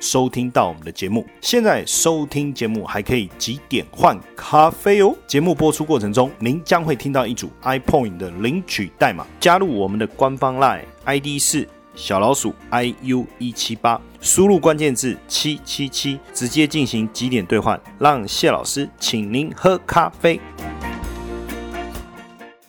收听到我们的节目，现在收听节目还可以几点换咖啡哦。节目播出过程中，您将会听到一组 iPoint 的领取代码，加入我们的官方 Line ID 是小老鼠 iu 一七八，输入关键字七七七，直接进行几点兑换，让谢老师请您喝咖啡。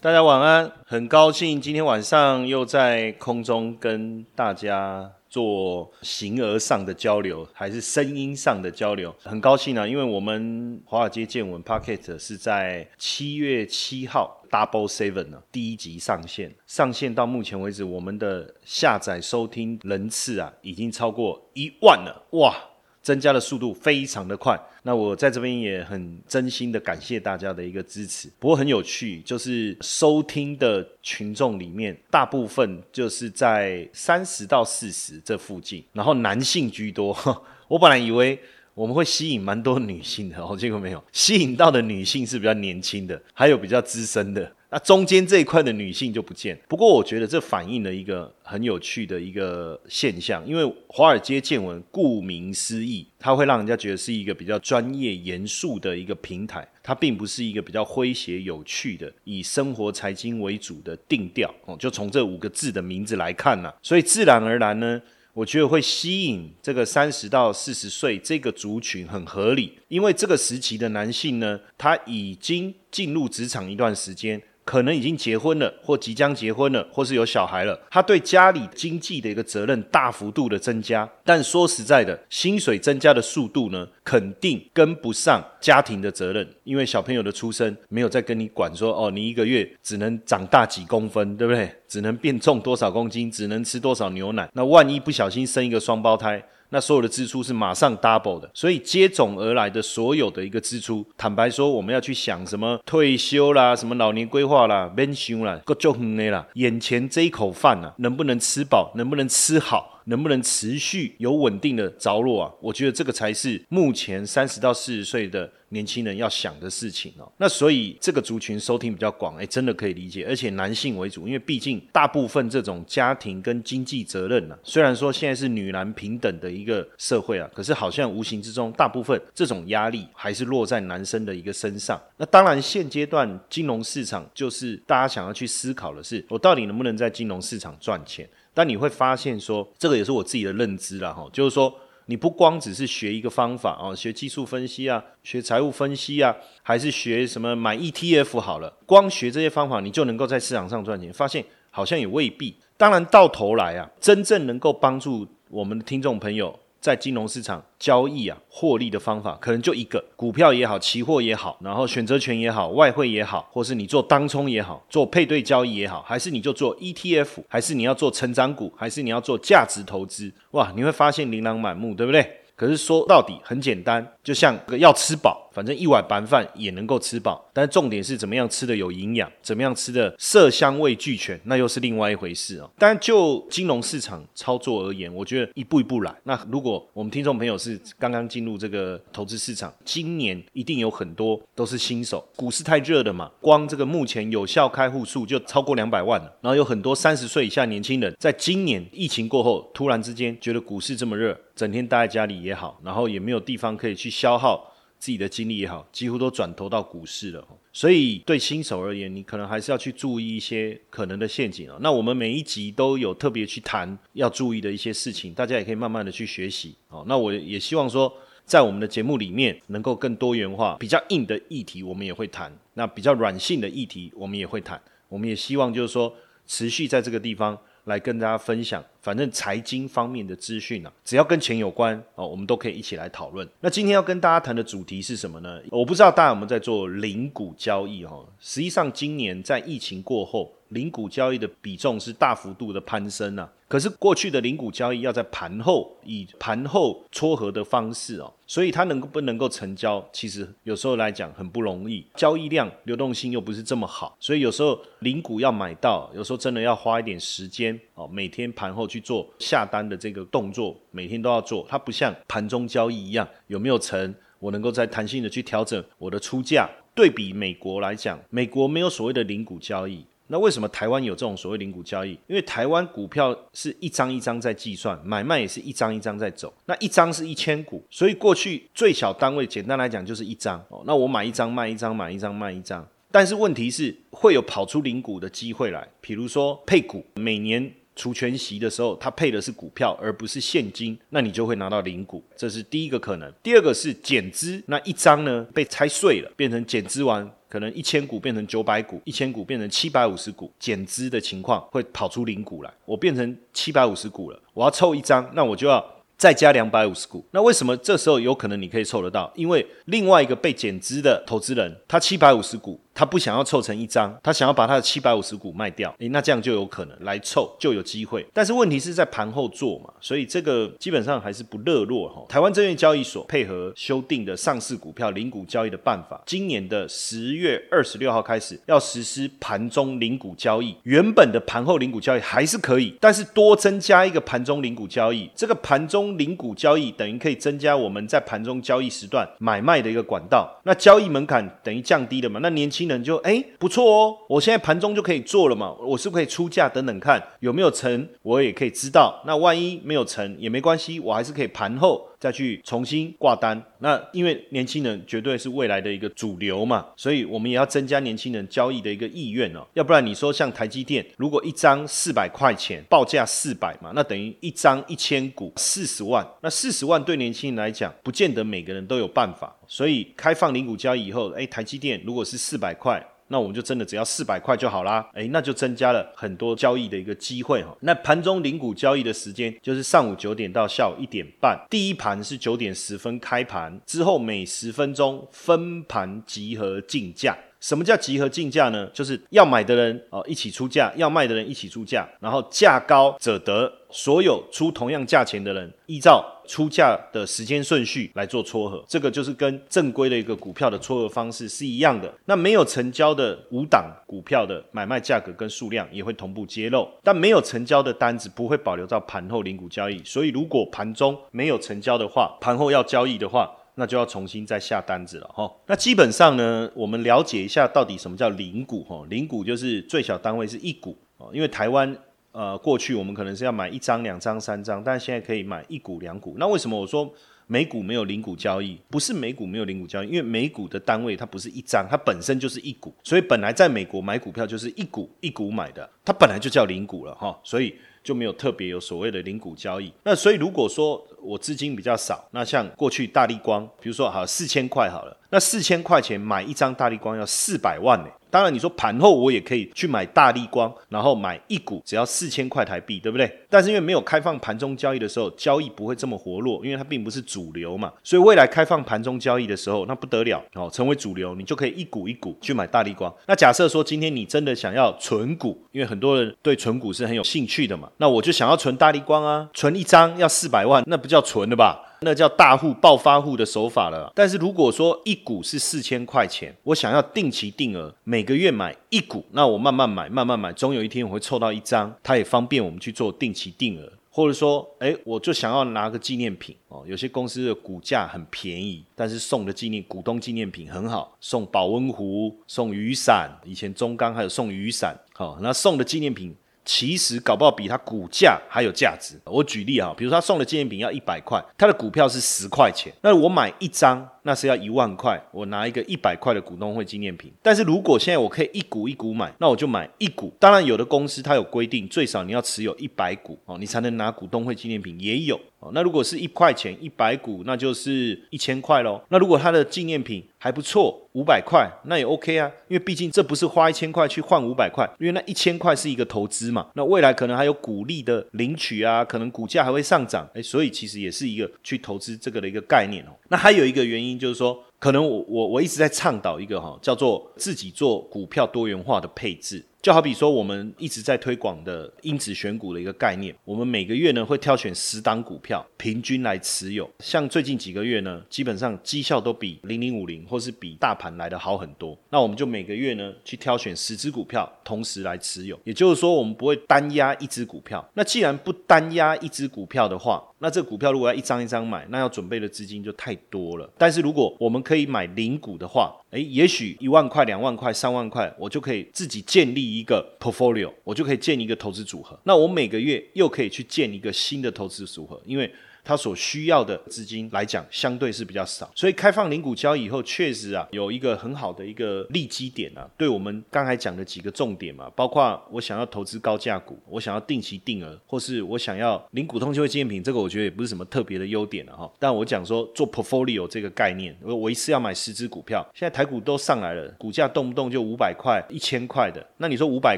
大家晚安，很高兴今天晚上又在空中跟大家。做形而上的交流，还是声音上的交流？很高兴啊，因为我们华尔街见闻 Pocket 是在七月七号 Double Seven 呢第一集上线，上线到目前为止，我们的下载收听人次啊，已经超过一万了，哇！增加的速度非常的快，那我在这边也很真心的感谢大家的一个支持。不过很有趣，就是收听的群众里面，大部分就是在三十到四十这附近，然后男性居多。我本来以为我们会吸引蛮多女性的，哦，结果没有，吸引到的女性是比较年轻的，还有比较资深的。那中间这一块的女性就不见。不过我觉得这反映了一个很有趣的一个现象，因为华尔街见闻顾名思义，它会让人家觉得是一个比较专业严肃的一个平台，它并不是一个比较诙谐有趣的以生活财经为主的定调哦。就从这五个字的名字来看呢，所以自然而然呢，我觉得会吸引这个三十到四十岁这个族群很合理，因为这个时期的男性呢，他已经进入职场一段时间。可能已经结婚了，或即将结婚了，或是有小孩了。他对家里经济的一个责任大幅度的增加，但说实在的，薪水增加的速度呢，肯定跟不上家庭的责任。因为小朋友的出生没有再跟你管说，哦，你一个月只能长大几公分，对不对？只能变重多少公斤，只能吃多少牛奶。那万一不小心生一个双胞胎？那所有的支出是马上 double 的，所以接踵而来的所有的一个支出，坦白说，我们要去想什么退休啦，什么老年规划啦，pension 啦，各种的啦，眼前这一口饭啊，能不能吃饱，能不能吃好？能不能持续有稳定的着落啊？我觉得这个才是目前三十到四十岁的年轻人要想的事情哦。那所以这个族群收听比较广，哎，真的可以理解，而且男性为主，因为毕竟大部分这种家庭跟经济责任呢，虽然说现在是女男平等的一个社会啊，可是好像无形之中，大部分这种压力还是落在男生的一个身上。那当然，现阶段金融市场就是大家想要去思考的是，我到底能不能在金融市场赚钱？但你会发现，说这个也是我自己的认知了哈，就是说你不光只是学一个方法啊，学技术分析啊，学财务分析啊，还是学什么买 ETF 好了，光学这些方法你就能够在市场上赚钱？发现好像也未必。当然到头来啊，真正能够帮助我们的听众朋友。在金融市场交易啊，获利的方法可能就一个，股票也好，期货也好，然后选择权也好，外汇也好，或是你做当冲也好，做配对交易也好，还是你就做 ETF，还是你要做成长股，还是你要做价值投资，哇，你会发现琳琅满目，对不对？可是说到底很简单，就像要吃饱。反正一碗白饭也能够吃饱，但是重点是怎么样吃的有营养，怎么样吃的色香味俱全，那又是另外一回事哦。但就金融市场操作而言，我觉得一步一步来。那如果我们听众朋友是刚刚进入这个投资市场，今年一定有很多都是新手，股市太热了嘛，光这个目前有效开户数就超过两百万了。然后有很多三十岁以下年轻人，在今年疫情过后，突然之间觉得股市这么热，整天待在家里也好，然后也没有地方可以去消耗。自己的精力也好，几乎都转投到股市了。所以对新手而言，你可能还是要去注意一些可能的陷阱啊。那我们每一集都有特别去谈要注意的一些事情，大家也可以慢慢的去学习哦。那我也希望说，在我们的节目里面能够更多元化，比较硬的议题我们也会谈，那比较软性的议题我们也会谈。我们也希望就是说，持续在这个地方来跟大家分享反正财经方面的资讯啊，只要跟钱有关哦，我们都可以一起来讨论。那今天要跟大家谈的主题是什么呢？我不知道大家有没有在做零股交易哈。实际上，今年在疫情过后。零股交易的比重是大幅度的攀升啊，可是过去的零股交易要在盘后以盘后撮合的方式哦，所以它能不能够成交，其实有时候来讲很不容易，交易量流动性又不是这么好，所以有时候零股要买到，有时候真的要花一点时间哦，每天盘后去做下单的这个动作，每天都要做，它不像盘中交易一样，有没有成，我能够在弹性的去调整我的出价。对比美国来讲，美国没有所谓的零股交易。那为什么台湾有这种所谓零股交易？因为台湾股票是一张一张在计算，买卖也是一张一张在走。那一张是一千股，所以过去最小单位简单来讲就是一张哦。那我买一张卖一张，买一张卖一张。但是问题是会有跑出零股的机会来，比如说配股，每年除权息的时候，它配的是股票而不是现金，那你就会拿到零股，这是第一个可能。第二个是减资，那一张呢被拆碎了，变成减资完。可能一千股变成九百股，一千股变成七百五十股，减资的情况会跑出零股来。我变成七百五十股了，我要凑一张，那我就要。再加两百五十股，那为什么这时候有可能你可以凑得到？因为另外一个被减资的投资人，他七百五十股，他不想要凑成一张，他想要把他的七百五十股卖掉，诶，那这样就有可能来凑就有机会。但是问题是在盘后做嘛，所以这个基本上还是不热络哈。台湾证券交易所配合修订的上市股票零股交易的办法，今年的十月二十六号开始要实施盘中零股交易，原本的盘后零股交易还是可以，但是多增加一个盘中零股交易，这个盘中。零股交易等于可以增加我们在盘中交易时段买卖的一个管道，那交易门槛等于降低了嘛？那年轻人就哎不错哦，我现在盘中就可以做了嘛，我是不可以出价等等看有没有成，我也可以知道。那万一没有成也没关系，我还是可以盘后。再去重新挂单，那因为年轻人绝对是未来的一个主流嘛，所以我们也要增加年轻人交易的一个意愿哦。要不然你说像台积电，如果一张四百块钱报价四百嘛，那等于一张一千股四十万，那四十万对年轻人来讲，不见得每个人都有办法。所以开放零股交易以后，哎，台积电如果是四百块。那我们就真的只要四百块就好啦，诶，那就增加了很多交易的一个机会哈。那盘中零股交易的时间就是上午九点到下午一点半，第一盘是九点十分开盘，之后每十分钟分盘集合竞价。什么叫集合竞价呢？就是要买的人哦一起出价，要卖的人一起出价，然后价高者得。所有出同样价钱的人，依照出价的时间顺序来做撮合，这个就是跟正规的一个股票的撮合方式是一样的。那没有成交的五档股票的买卖价格跟数量也会同步揭露，但没有成交的单子不会保留到盘后零股交易。所以如果盘中没有成交的话，盘后要交易的话。那就要重新再下单子了哈。那基本上呢，我们了解一下到底什么叫零股哈。零股就是最小单位是一股哦。因为台湾呃过去我们可能是要买一张、两张、三张，但现在可以买一股、两股。那为什么我说美股没有零股交易？不是美股没有零股交易，因为美股的单位它不是一张，它本身就是一股，所以本来在美国买股票就是一股一股买的，它本来就叫零股了哈。所以。就没有特别有所谓的零股交易。那所以如果说我资金比较少，那像过去大力光，比如说好四千块好了，那四千块钱买一张大力光要四百万呢。当然，你说盘后我也可以去买大力光，然后买一股，只要四千块台币，对不对？但是因为没有开放盘中交易的时候，交易不会这么活络，因为它并不是主流嘛。所以未来开放盘中交易的时候，那不得了哦，成为主流，你就可以一股一股去买大力光。那假设说今天你真的想要存股，因为很多人对存股是很有兴趣的嘛，那我就想要存大力光啊，存一张要四百万，那不叫存的吧？那叫大户暴发户的手法了。但是如果说一股是四千块钱，我想要定期定额，每个月买一股，那我慢慢买，慢慢买，总有一天我会凑到一张，它也方便我们去做定期定额。或者说，哎，我就想要拿个纪念品哦。有些公司的股价很便宜，但是送的纪念股东纪念品很好，送保温壶、送雨伞，以前中钢还有送雨伞，好，那送的纪念品。其实搞不好比它股价还有价值。我举例啊，比如他送的纪念品要一百块，他的股票是十块钱，那我买一张那是要一万块，我拿一个一百块的股东会纪念品。但是如果现在我可以一股一股买，那我就买一股。当然，有的公司它有规定，最少你要持有一百股哦，你才能拿股东会纪念品，也有。哦，那如果是一块钱一百股，那就是一千块喽。那如果它的纪念品还不错，五百块，那也 OK 啊。因为毕竟这不是花一千块去换五百块，因为那一千块是一个投资嘛。那未来可能还有股利的领取啊，可能股价还会上涨，哎，所以其实也是一个去投资这个的一个概念哦。那还有一个原因就是说，可能我我我一直在倡导一个哈，叫做自己做股票多元化的配置。就好比说，我们一直在推广的因子选股的一个概念，我们每个月呢会挑选十档股票，平均来持有。像最近几个月呢，基本上绩效都比零零五零或是比大盘来的好很多。那我们就每个月呢去挑选十只股票，同时来持有。也就是说，我们不会单压一只股票。那既然不单压一只股票的话，那这股票如果要一张一张买，那要准备的资金就太多了。但是如果我们可以买零股的话，诶，也许一万块、两万块、三万块，我就可以自己建立一个 portfolio，我就可以建一个投资组合。那我每个月又可以去建一个新的投资组合，因为。它所需要的资金来讲，相对是比较少，所以开放零股交易以后，确实啊，有一个很好的一个利基点啊。对我们刚才讲的几个重点嘛，包括我想要投资高价股，我想要定期定额，或是我想要零股通就会纪念品，这个我觉得也不是什么特别的优点了哈。但我讲说做 portfolio 这个概念，我我一次要买十只股票，现在台股都上来了，股价动不动就五百块、一千块的，那你说五百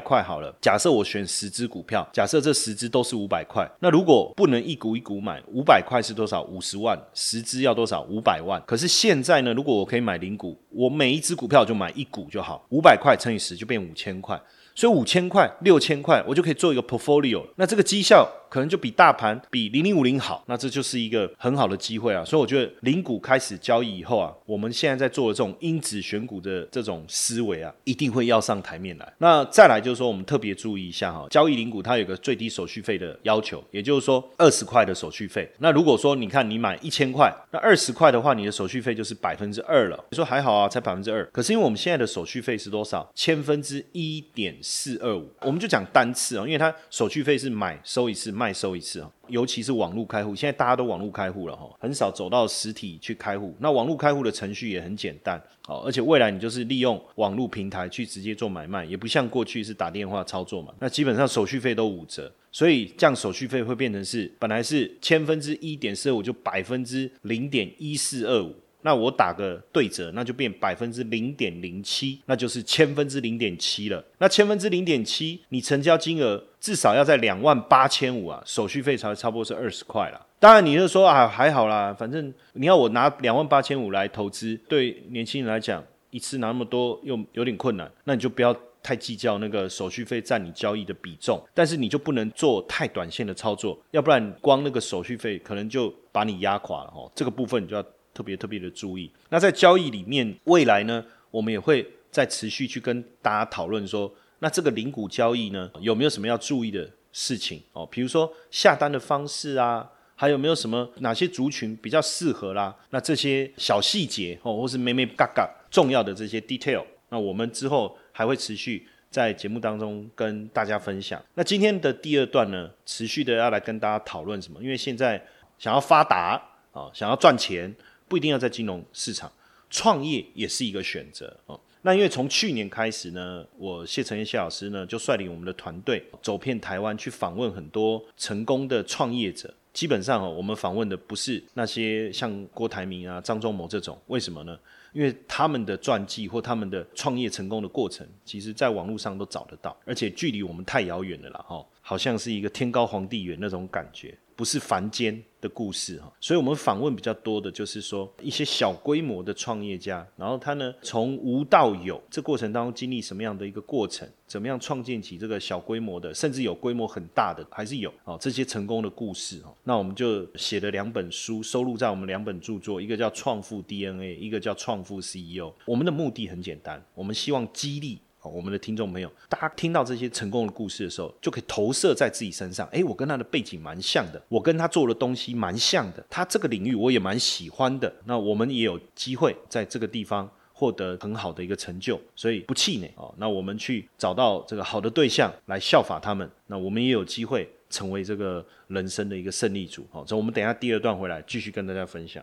块好了，假设我选十只股票，假设这十只都是五百块，那如果不能一股一股买，五百。块是多少？五十万，十只要多少？五百万。可是现在呢？如果我可以买零股，我每一只股票就买一股就好，五百块乘以十就变五千块，所以五千块、六千块，我就可以做一个 portfolio。那这个绩效。可能就比大盘比零零五零好，那这就是一个很好的机会啊！所以我觉得零股开始交易以后啊，我们现在在做的这种因子选股的这种思维啊，一定会要上台面来。那再来就是说，我们特别注意一下哈，交易零股它有个最低手续费的要求，也就是说二十块的手续费。那如果说你看你买一千块，那二十块的话，你的手续费就是百分之二了。你说还好啊，才百分之二。可是因为我们现在的手续费是多少？千分之一点四二五，我们就讲单次啊，因为它手续费是买收一次。卖收一次啊，尤其是网络开户，现在大家都网络开户了哈，很少走到实体去开户。那网络开户的程序也很简单，好，而且未来你就是利用网络平台去直接做买卖，也不像过去是打电话操作嘛。那基本上手续费都五折，所以这样手续费会变成是本来是千分之一点四五，就百分之零点一四二五。那我打个对折，那就变百分之零点零七，那就是千分之零点七了。那千分之零点七，你成交金额至少要在两万八千五啊，手续费才差不多是二十块了。当然，你就说啊，还好啦，反正你要我拿两万八千五来投资，对年轻人来讲，一次拿那么多又有点困难，那你就不要太计较那个手续费占你交易的比重。但是你就不能做太短线的操作，要不然光那个手续费可能就把你压垮了哦。这个部分你就要。特别特别的注意。那在交易里面，未来呢，我们也会再持续去跟大家讨论说，那这个零股交易呢，有没有什么要注意的事情哦？比如说下单的方式啊，还有没有什么哪些族群比较适合啦？那这些小细节哦，或是咩咩嘎嘎重要的这些 detail，那我们之后还会持续在节目当中跟大家分享。那今天的第二段呢，持续的要来跟大家讨论什么？因为现在想要发达啊，想要赚钱。不一定要在金融市场创业也是一个选择哦。那因为从去年开始呢，我谢承彦谢老师呢就率领我们的团队走遍台湾去访问很多成功的创业者。基本上哦，我们访问的不是那些像郭台铭啊、张忠谋这种，为什么呢？因为他们的传记或他们的创业成功的过程，其实在网络上都找得到，而且距离我们太遥远了啦，哈，好像是一个天高皇帝远那种感觉。不是凡间的故事哈，所以我们访问比较多的就是说一些小规模的创业家，然后他呢从无到有，这过程当中经历什么样的一个过程，怎么样创建起这个小规模的，甚至有规模很大的，还是有哦这些成功的故事哈。那我们就写了两本书，收录在我们两本著作，一个叫《创富 DNA》，一个叫《创富 CEO》。我们的目的很简单，我们希望激励。我们的听众朋友，大家听到这些成功的故事的时候，就可以投射在自己身上。诶，我跟他的背景蛮像的，我跟他做的东西蛮像的，他这个领域我也蛮喜欢的。那我们也有机会在这个地方获得很好的一个成就，所以不气馁哦。那我们去找到这个好的对象来效法他们，那我们也有机会成为这个人生的一个胜利组。好，所以我们等下第二段回来继续跟大家分享。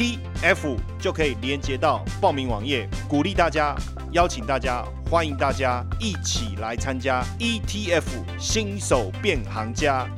TF 就可以连接到报名网页，鼓励大家。邀请大家，欢迎大家一起来参加 ETF 新手变行家。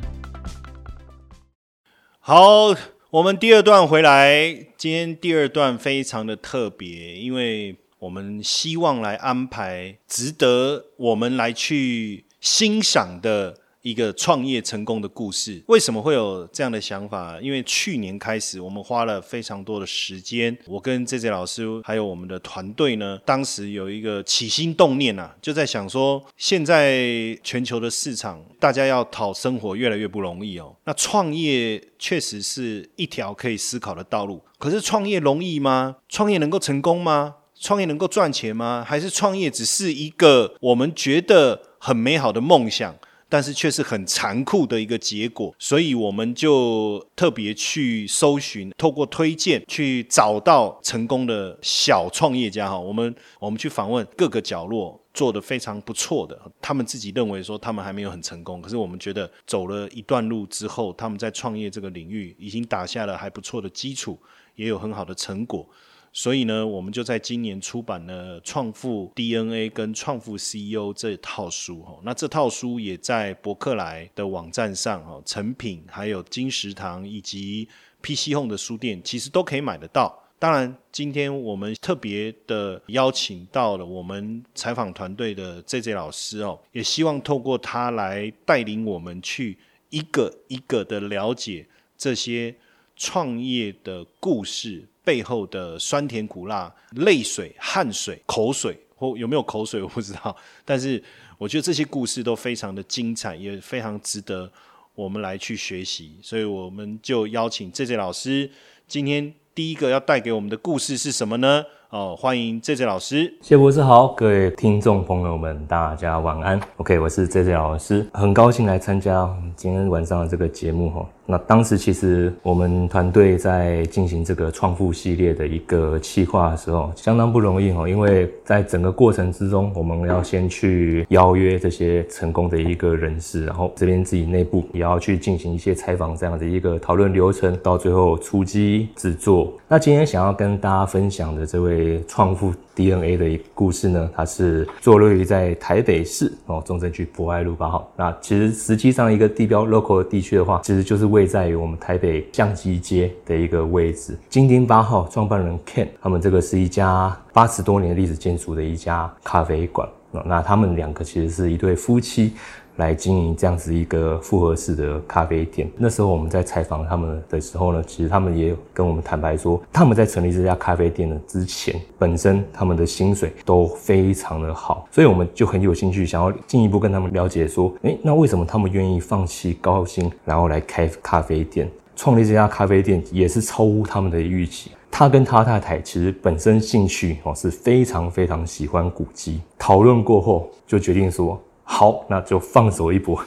好，我们第二段回来，今天第二段非常的特别，因为我们希望来安排值得我们来去欣赏的。一个创业成功的故事，为什么会有这样的想法？因为去年开始，我们花了非常多的时间，我跟 J J 老师还有我们的团队呢，当时有一个起心动念呐，就在想说，现在全球的市场，大家要讨生活越来越不容易哦。那创业确实是一条可以思考的道路，可是创业容易吗？创业能够成功吗？创业能够赚钱吗？还是创业只是一个我们觉得很美好的梦想？但是却是很残酷的一个结果，所以我们就特别去搜寻，透过推荐去找到成功的小创业家哈。我们我们去访问各个角落做的非常不错的，他们自己认为说他们还没有很成功，可是我们觉得走了一段路之后，他们在创业这个领域已经打下了还不错的基础，也有很好的成果。所以呢，我们就在今年出版了《创富 DNA》跟《创富 CEO》这套书哈。那这套书也在博客来的网站上哈，成品还有金石堂以及 PC Home 的书店，其实都可以买得到。当然，今天我们特别的邀请到了我们采访团队的 JJ 老师哦，也希望透过他来带领我们去一个一个的了解这些创业的故事。背后的酸甜苦辣、泪水、汗水、口水，或有没有口水我不知道。但是我觉得这些故事都非常的精彩，也非常值得我们来去学习。所以我们就邀请 J J 老师，今天第一个要带给我们的故事是什么呢？哦，欢迎 J J 老师，谢博士好，各位听众朋友们，大家晚安。OK，我是 J J 老师，很高兴来参加今天晚上的这个节目哈。那当时其实我们团队在进行这个创富系列的一个企划的时候，相当不容易哈，因为在整个过程之中，我们要先去邀约这些成功的一个人士，然后这边自己内部也要去进行一些采访，这样的一个讨论流程，到最后出机制作。那今天想要跟大家分享的这位创富。DNA 的一故事呢，它是坐落于在台北市哦，中正区博爱路八号。那其实实际上一个地标 local 地区的话，其实就是位在于我们台北相机街的一个位置。金丁八号创办人 Ken，他们这个是一家八十多年历史建筑的一家咖啡馆。那他们两个其实是一对夫妻。来经营这样子一个复合式的咖啡店。那时候我们在采访他们的时候呢，其实他们也有跟我们坦白说，他们在成立这家咖啡店的之前，本身他们的薪水都非常的好，所以我们就很有兴趣想要进一步跟他们了解说，诶，那为什么他们愿意放弃高薪，然后来开咖啡店？创立这家咖啡店也是超乎他们的预期。他跟他太太其实本身兴趣哦是非常非常喜欢古籍，讨论过后就决定说。好，那就放手一搏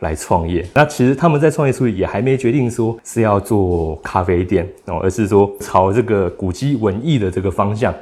来创业。那其实他们在创业初期也还没决定说是要做咖啡店哦，而是说朝这个古迹文艺的这个方向。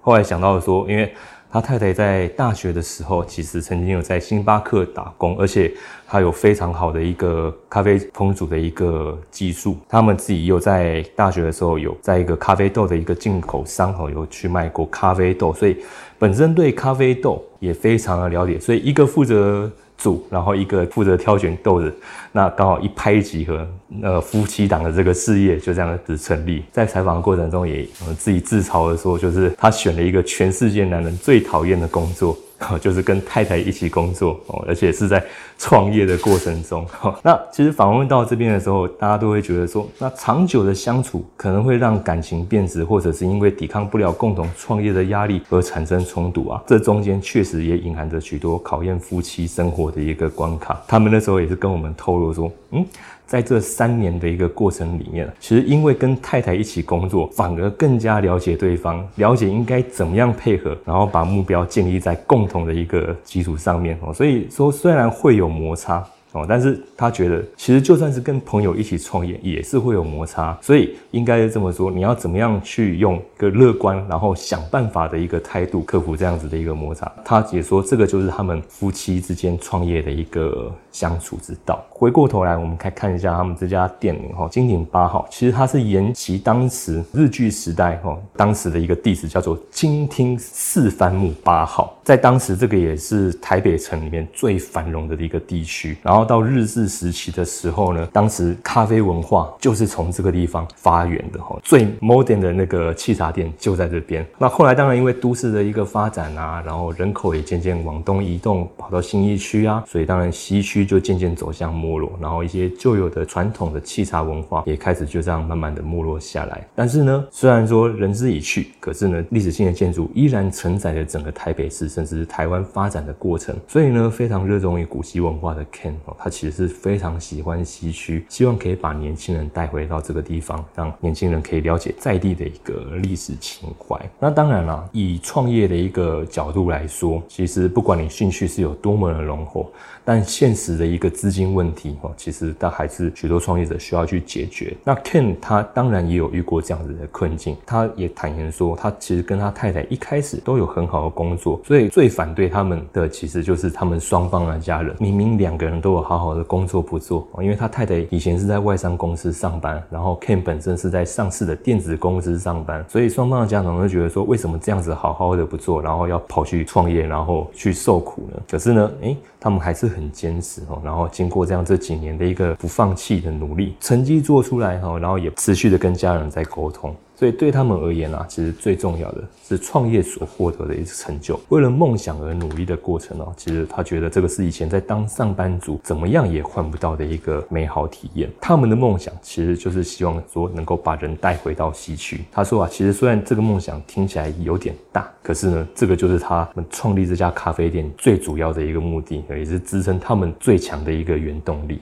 后来想到说，因为。他太太在大学的时候，其实曾经有在星巴克打工，而且他有非常好的一个咖啡烹煮的一个技术。他们自己又在大学的时候有在一个咖啡豆的一个进口商哦，有去卖过咖啡豆，所以本身对咖啡豆也非常的了解。所以一个负责。组，然后一个负责挑选豆子，那刚好一拍即合，呃，夫妻档的这个事业就这样子成立。在采访的过程中，也自己自嘲的说，就是他选了一个全世界男人最讨厌的工作。就是跟太太一起工作哦，而且是在创业的过程中。那其实访问到这边的时候，大家都会觉得说，那长久的相处可能会让感情变质，或者是因为抵抗不了共同创业的压力而产生冲突啊。这中间确实也隐含着许多考验夫妻生活的一个关卡。他们那时候也是跟我们透露说，嗯。在这三年的一个过程里面，其实因为跟太太一起工作，反而更加了解对方，了解应该怎么样配合，然后把目标建立在共同的一个基础上面哦。所以说，虽然会有摩擦。哦，但是他觉得，其实就算是跟朋友一起创业，也是会有摩擦，所以应该这么说：你要怎么样去用一个乐观，然后想办法的一个态度，克服这样子的一个摩擦。他也说，这个就是他们夫妻之间创业的一个相处之道。回过头来，我们可以看一下他们这家店名哈，金鼎八号，其实它是沿袭当时日据时代哈，当时的一个地址叫做金町四番木八号，在当时这个也是台北城里面最繁荣的一个地区，然后。到日治时期的时候呢，当时咖啡文化就是从这个地方发源的哈，最 modern 的那个沏茶店就在这边。那后来当然因为都市的一个发展啊，然后人口也渐渐往东移动，跑到新一区啊，所以当然西区就渐渐走向没落，然后一些旧有的传统的沏茶文化也开始就这样慢慢的没落下来。但是呢，虽然说人之已去，可是呢，历史性的建筑依然承载着整个台北市甚至是台湾发展的过程。所以呢，非常热衷于古稀文化的 Ken 哦。他其实是非常喜欢西区，希望可以把年轻人带回到这个地方，让年轻人可以了解在地的一个历史情怀。那当然了，以创业的一个角度来说，其实不管你兴趣是有多么的浓厚。但现实的一个资金问题哦，其实但还是许多创业者需要去解决。那 Ken 他当然也有遇过这样子的困境，他也坦言说，他其实跟他太太一开始都有很好的工作，所以最反对他们的其实就是他们双方的家人。明明两个人都有好好的工作不做，因为他太太以前是在外商公司上班，然后 Ken 本身是在上市的电子公司上班，所以双方的家长都觉得说，为什么这样子好好的不做，然后要跑去创业，然后去受苦呢？可是呢，诶，他们还是很坚持哦，然后经过这样这几年的一个不放弃的努力，成绩做出来哈，然后也持续的跟家人在沟通。所以对他们而言啊，其实最重要的是创业所获得的一个成就。为了梦想而努力的过程哦，其实他觉得这个是以前在当上班族怎么样也换不到的一个美好体验。他们的梦想其实就是希望说能够把人带回到西区。他说啊，其实虽然这个梦想听起来有点大，可是呢，这个就是他们创立这家咖啡店最主要的一个目的，也是支撑他们最强的一个原动力。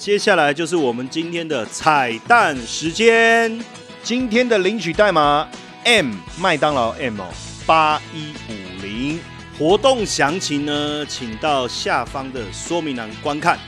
接下来就是我们今天的彩蛋时间，今天的领取代码 M 麦当劳 M 八一五零，活动详情呢，请到下方的说明栏观看。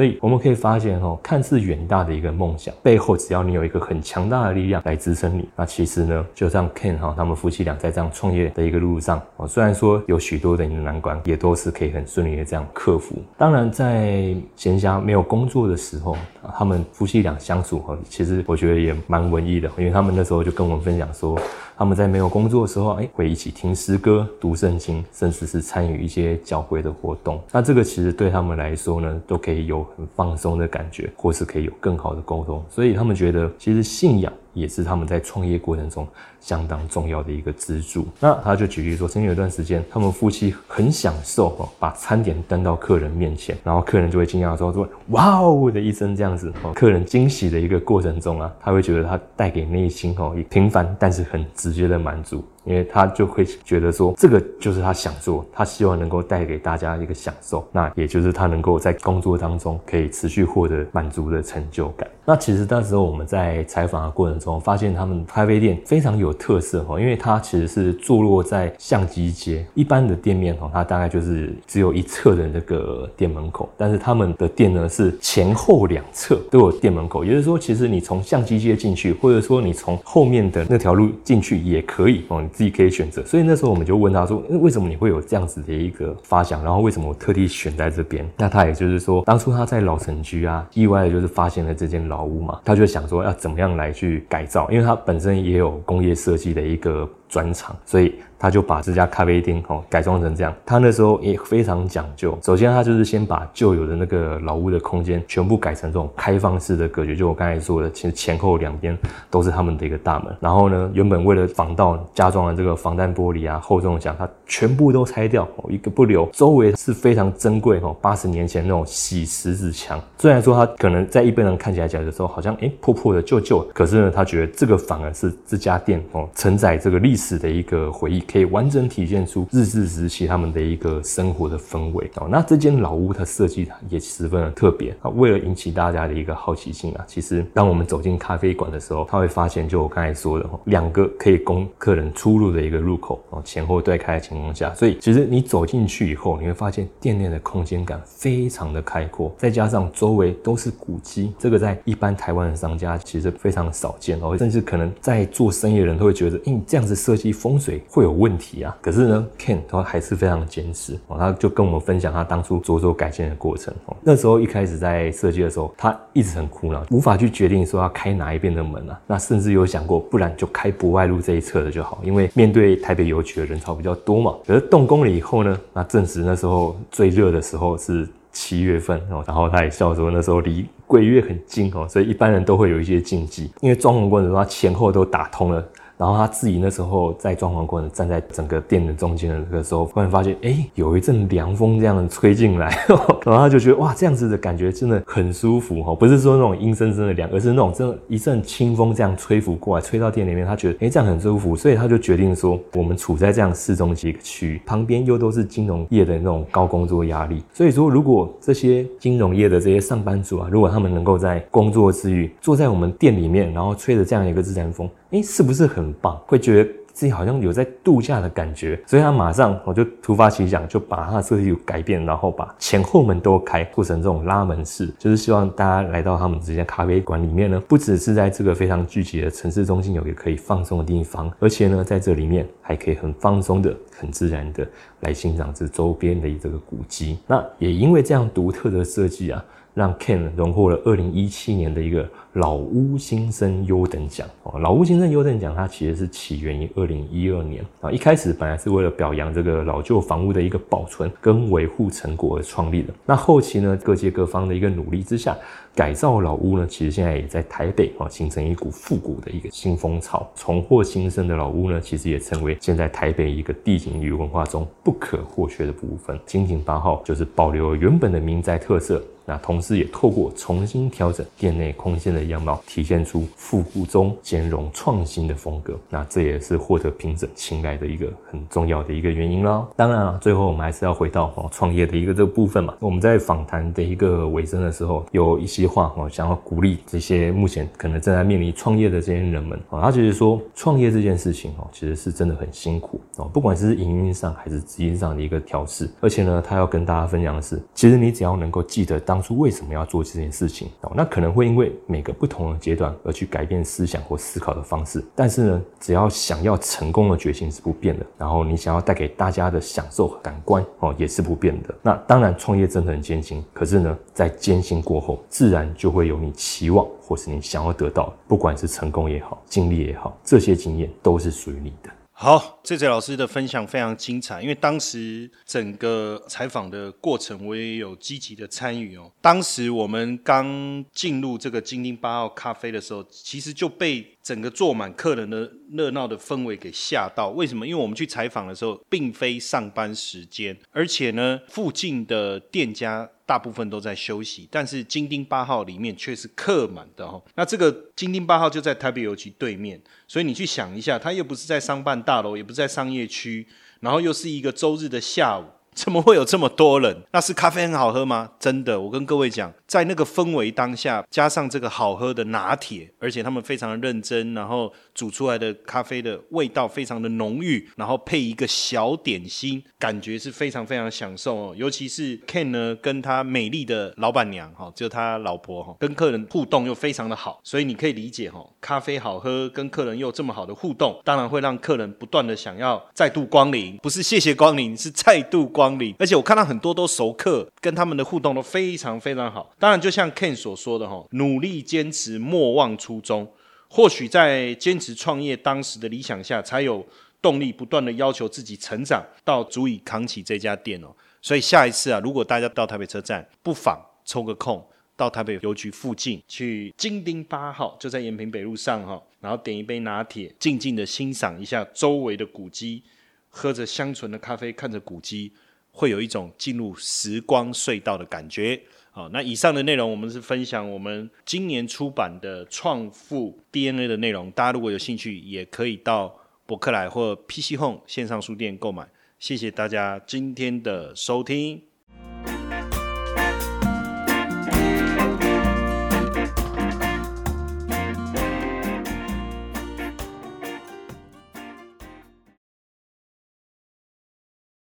所以我们可以发现，哈，看似远大的一个梦想背后，只要你有一个很强大的力量来支撑你，那其实呢，就像 Ken 哈，他们夫妻俩在这样创业的一个路上，哦，虽然说有许多的难关，也都是可以很顺利的这样克服。当然，在闲暇没有工作的时候，他们夫妻俩相处，哈，其实我觉得也蛮文艺的，因为他们那时候就跟我们分享说。他们在没有工作的时候，哎，会一起听诗歌、读圣经，甚至是参与一些教会的活动。那这个其实对他们来说呢，都可以有很放松的感觉，或是可以有更好的沟通。所以他们觉得，其实信仰。也是他们在创业过程中相当重要的一个支柱。那他就举例说，曾经有一段时间，他们夫妻很享受哦，把餐点端到客人面前，然后客人就会惊讶说：“说哇哦的一声这样子哦。”客人惊喜的一个过程中啊，他会觉得他带给内心哦平凡但是很直接的满足。因为他就会觉得说，这个就是他想做，他希望能够带给大家一个享受，那也就是他能够在工作当中可以持续获得满足的成就感。那其实那时候我们在采访的过程中，发现他们咖啡店非常有特色哈，因为它其实是坐落在相机街，一般的店面哈，它大概就是只有一侧的那个店门口，但是他们的店呢是前后两侧都有店门口，也就是说，其实你从相机街进去，或者说你从后面的那条路进去也可以哦。你自己可以选择，所以那时候我们就问他说：“为什么你会有这样子的一个发想？然后为什么我特地选在这边？”那他也就是说，当初他在老城区啊，意外的就是发现了这间老屋嘛，他就想说要怎么样来去改造，因为他本身也有工业设计的一个专长，所以。他就把这家咖啡店哦改装成这样，他那时候也非常讲究。首先，他就是先把旧有的那个老屋的空间全部改成这种开放式的格局，就我刚才说的，其实前后两边都是他们的一个大门。然后呢，原本为了防盗加装的这个防弹玻璃啊、厚重墙，他全部都拆掉，一个不留。周围是非常珍贵哦，八十年前那种洗石子墙。虽然说它可能在一般人看起来讲的时候好像哎破破的、旧旧，可是呢，他觉得这个反而是这家店哦承载这个历史。史的一个回忆，可以完整体现出日治时期他们的一个生活的氛围哦。那这间老屋它设计也十分的特别啊，为了引起大家的一个好奇心啊，其实当我们走进咖啡馆的时候，他会发现就我刚才说的哦，两个可以供客人出入的一个入口哦，前后对开的情况下，所以其实你走进去以后，你会发现店内的空间感非常的开阔，再加上周围都是古迹，这个在一般台湾的商家其实非常少见哦，甚至可能在做生意的人都会觉得，嗯，这样子设计风水会有问题啊。可是呢，Ken 他还是非常坚持哦，他就跟我们分享他当初着手改建的过程哦。那时候一开始在设计的时候，他一直很苦恼，无法去决定说要开哪一边的门啊。那甚至有想过，不然就开博外路这一侧的就好，因为面对台北邮局的人潮比较多嘛。可是动工了以后呢，那正值那时候最热的时候是七月份哦，然后他也笑说那时候离鬼月很近哦，所以一般人都会有一些禁忌，因为装潢过程中他前后都打通了。然后他自己那时候在装潢过程，站在整个店的中间的那个时候，忽然发现，哎，有一阵凉风这样吹进来，然后他就觉得，哇，这样子的感觉真的很舒服哈，不是说那种阴森森的凉，而是那种真的一阵清风这样吹拂过来，吹到店里面，他觉得，哎，这样很舒服，所以他就决定说，我们处在这样市中心一个区域，旁边又都是金融业的那种高工作压力，所以说，如果这些金融业的这些上班族啊，如果他们能够在工作之余坐在我们店里面，然后吹着这样一个自然风。哎，是不是很棒？会觉得自己好像有在度假的感觉，所以他马上我就突发奇想，就把他的设计改变，然后把前后门都开，做成这种拉门式，就是希望大家来到他们这间咖啡馆里面呢，不只是在这个非常聚集的城市中心有一个可以放松的地方，而且呢，在这里面还可以很放松的、很自然的来欣赏这周边的这个古迹。那也因为这样独特的设计啊，让 Ken 荣获了二零一七年的一个。老屋新生优等奖哦，老屋新生优等奖它其实是起源于二零一二年啊，一开始本来是为了表扬这个老旧房屋的一个保存跟维护成果而创立的。那后期呢，各界各方的一个努力之下，改造老屋呢，其实现在也在台北啊，形成一股复古的一个新风潮。重获新生的老屋呢，其实也成为现在台北一个地景与文化中不可或缺的部分。金井八号就是保留原本的民宅特色，那同时也透过重新调整店内空间的。样貌体现出复古中兼容创新的风格，那这也是获得评审青睐的一个很重要的一个原因啦。当然了，最后我们还是要回到哦创业的一个这个部分嘛。我们在访谈的一个尾声的时候，有一些话哦想要鼓励这些目前可能正在面临创业的这些人们啊。他就是说，创业这件事情哦，其实是真的很辛苦哦，不管是营运上还是资金上的一个调试。而且呢，他要跟大家分享的是，其实你只要能够记得当当初为什么要做这件事情哦，那可能会因为每个不同的阶段而去改变思想或思考的方式，但是呢，只要想要成功的决心是不变的，然后你想要带给大家的享受感官哦也是不变的。那当然创业真的很艰辛，可是呢，在艰辛过后，自然就会有你期望或是你想要得到，不管是成功也好，经历也好，这些经验都是属于你的。好，这位老师的分享非常精彩，因为当时整个采访的过程，我也有积极的参与哦。当时我们刚进入这个金丁八号咖啡的时候，其实就被整个坐满客人的热闹的氛围给吓到。为什么？因为我们去采访的时候，并非上班时间，而且呢，附近的店家。大部分都在休息，但是金丁八号里面却是客满的哦。那这个金丁八号就在台北邮局对面，所以你去想一下，它又不是在商办大楼，也不是在商业区，然后又是一个周日的下午。怎么会有这么多人？那是咖啡很好喝吗？真的，我跟各位讲，在那个氛围当下，加上这个好喝的拿铁，而且他们非常的认真，然后煮出来的咖啡的味道非常的浓郁，然后配一个小点心，感觉是非常非常享受哦。尤其是 Ken 呢，跟他美丽的老板娘哈，就他老婆哈，跟客人互动又非常的好，所以你可以理解哈，咖啡好喝，跟客人又这么好的互动，当然会让客人不断的想要再度光临，不是谢谢光临，是再度光。光临，而且我看到很多都熟客，跟他们的互动都非常非常好。当然，就像 Ken 所说的哈，努力坚持，莫忘初衷。或许在坚持创业当时的理想下，才有动力不断的要求自己成长到足以扛起这家店哦。所以下一次啊，如果大家到台北车站，不妨抽个空到台北邮局附近去金丁八号，就在延平北路上哈，然后点一杯拿铁，静静的欣赏一下周围的古迹，喝着香醇的咖啡，看着古迹。会有一种进入时光隧道的感觉。好，那以上的内容我们是分享我们今年出版的《创富 DNA》的内容。大家如果有兴趣，也可以到博客来或 PC Home 线上书店购买。谢谢大家今天的收听。